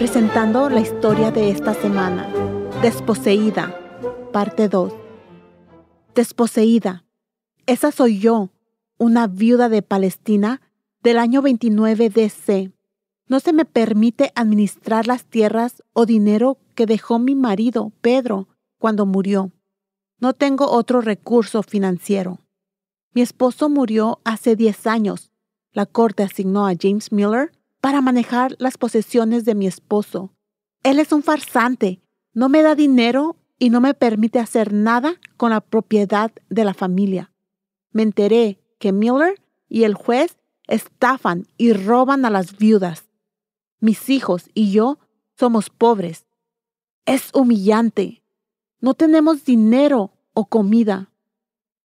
presentando la historia de esta semana. Desposeída, parte 2. Desposeída. Esa soy yo, una viuda de Palestina del año 29 DC. No se me permite administrar las tierras o dinero que dejó mi marido, Pedro, cuando murió. No tengo otro recurso financiero. Mi esposo murió hace 10 años. La corte asignó a James Miller para manejar las posesiones de mi esposo. Él es un farsante, no me da dinero y no me permite hacer nada con la propiedad de la familia. Me enteré que Miller y el juez estafan y roban a las viudas. Mis hijos y yo somos pobres. Es humillante. No tenemos dinero o comida.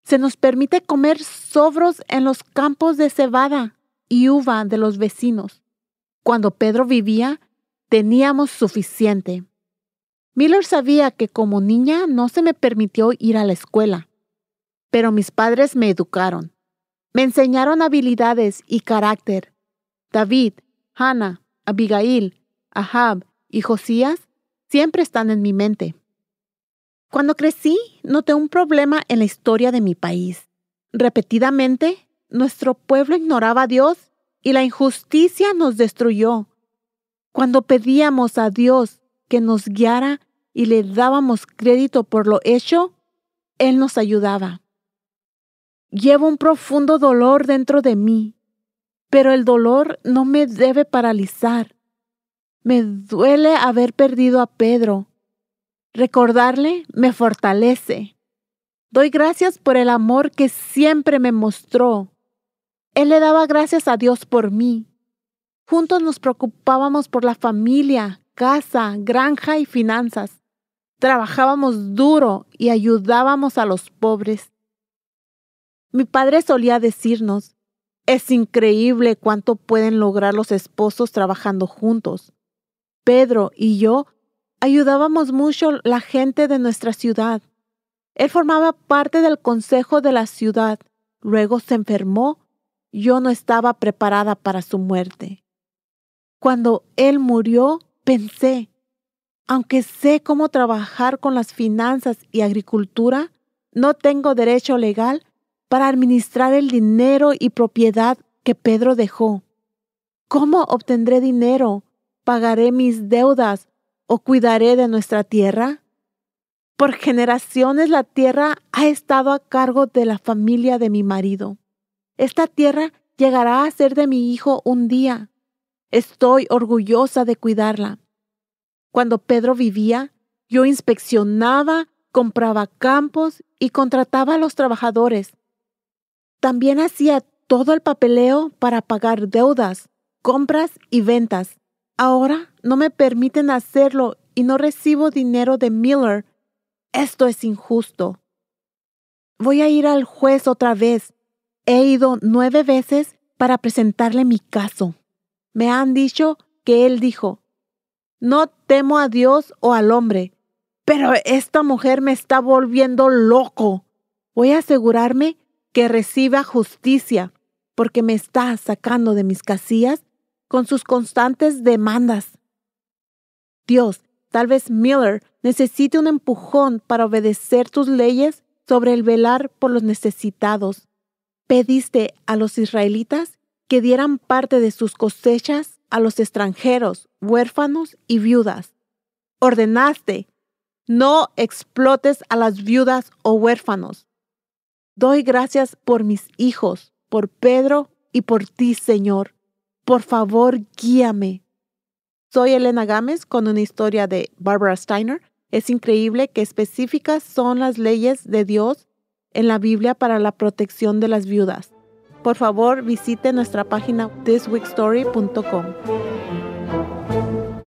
Se nos permite comer sobros en los campos de cebada y uva de los vecinos. Cuando Pedro vivía, teníamos suficiente. Miller sabía que como niña no se me permitió ir a la escuela, pero mis padres me educaron. Me enseñaron habilidades y carácter. David, Hannah, Abigail, Ahab y Josías siempre están en mi mente. Cuando crecí, noté un problema en la historia de mi país. Repetidamente, nuestro pueblo ignoraba a Dios y la injusticia nos destruyó. Cuando pedíamos a Dios que nos guiara y le dábamos crédito por lo hecho, Él nos ayudaba. Llevo un profundo dolor dentro de mí pero el dolor no me debe paralizar. Me duele haber perdido a Pedro. Recordarle me fortalece. Doy gracias por el amor que siempre me mostró. Él le daba gracias a Dios por mí. Juntos nos preocupábamos por la familia, casa, granja y finanzas. Trabajábamos duro y ayudábamos a los pobres. Mi padre solía decirnos, es increíble cuánto pueden lograr los esposos trabajando juntos. Pedro y yo ayudábamos mucho la gente de nuestra ciudad. Él formaba parte del consejo de la ciudad. Luego se enfermó. Yo no estaba preparada para su muerte. Cuando él murió, pensé, aunque sé cómo trabajar con las finanzas y agricultura, no tengo derecho legal para administrar el dinero y propiedad que Pedro dejó. ¿Cómo obtendré dinero? ¿Pagaré mis deudas o cuidaré de nuestra tierra? Por generaciones la tierra ha estado a cargo de la familia de mi marido. Esta tierra llegará a ser de mi hijo un día. Estoy orgullosa de cuidarla. Cuando Pedro vivía, yo inspeccionaba, compraba campos y contrataba a los trabajadores. También hacía todo el papeleo para pagar deudas, compras y ventas. Ahora no me permiten hacerlo y no recibo dinero de Miller. Esto es injusto. Voy a ir al juez otra vez. He ido nueve veces para presentarle mi caso. Me han dicho que él dijo, no temo a Dios o al hombre, pero esta mujer me está volviendo loco. Voy a asegurarme que reciba justicia, porque me está sacando de mis casillas con sus constantes demandas. Dios, tal vez Miller necesite un empujón para obedecer tus leyes sobre el velar por los necesitados. Pediste a los israelitas que dieran parte de sus cosechas a los extranjeros, huérfanos y viudas. Ordenaste, no explotes a las viudas o huérfanos. Doy gracias por mis hijos, por Pedro y por ti, Señor. Por favor, guíame. Soy Elena Gámez con una historia de Barbara Steiner. Es increíble que específicas son las leyes de Dios en la Biblia para la protección de las viudas. Por favor, visite nuestra página thisweekstory.com.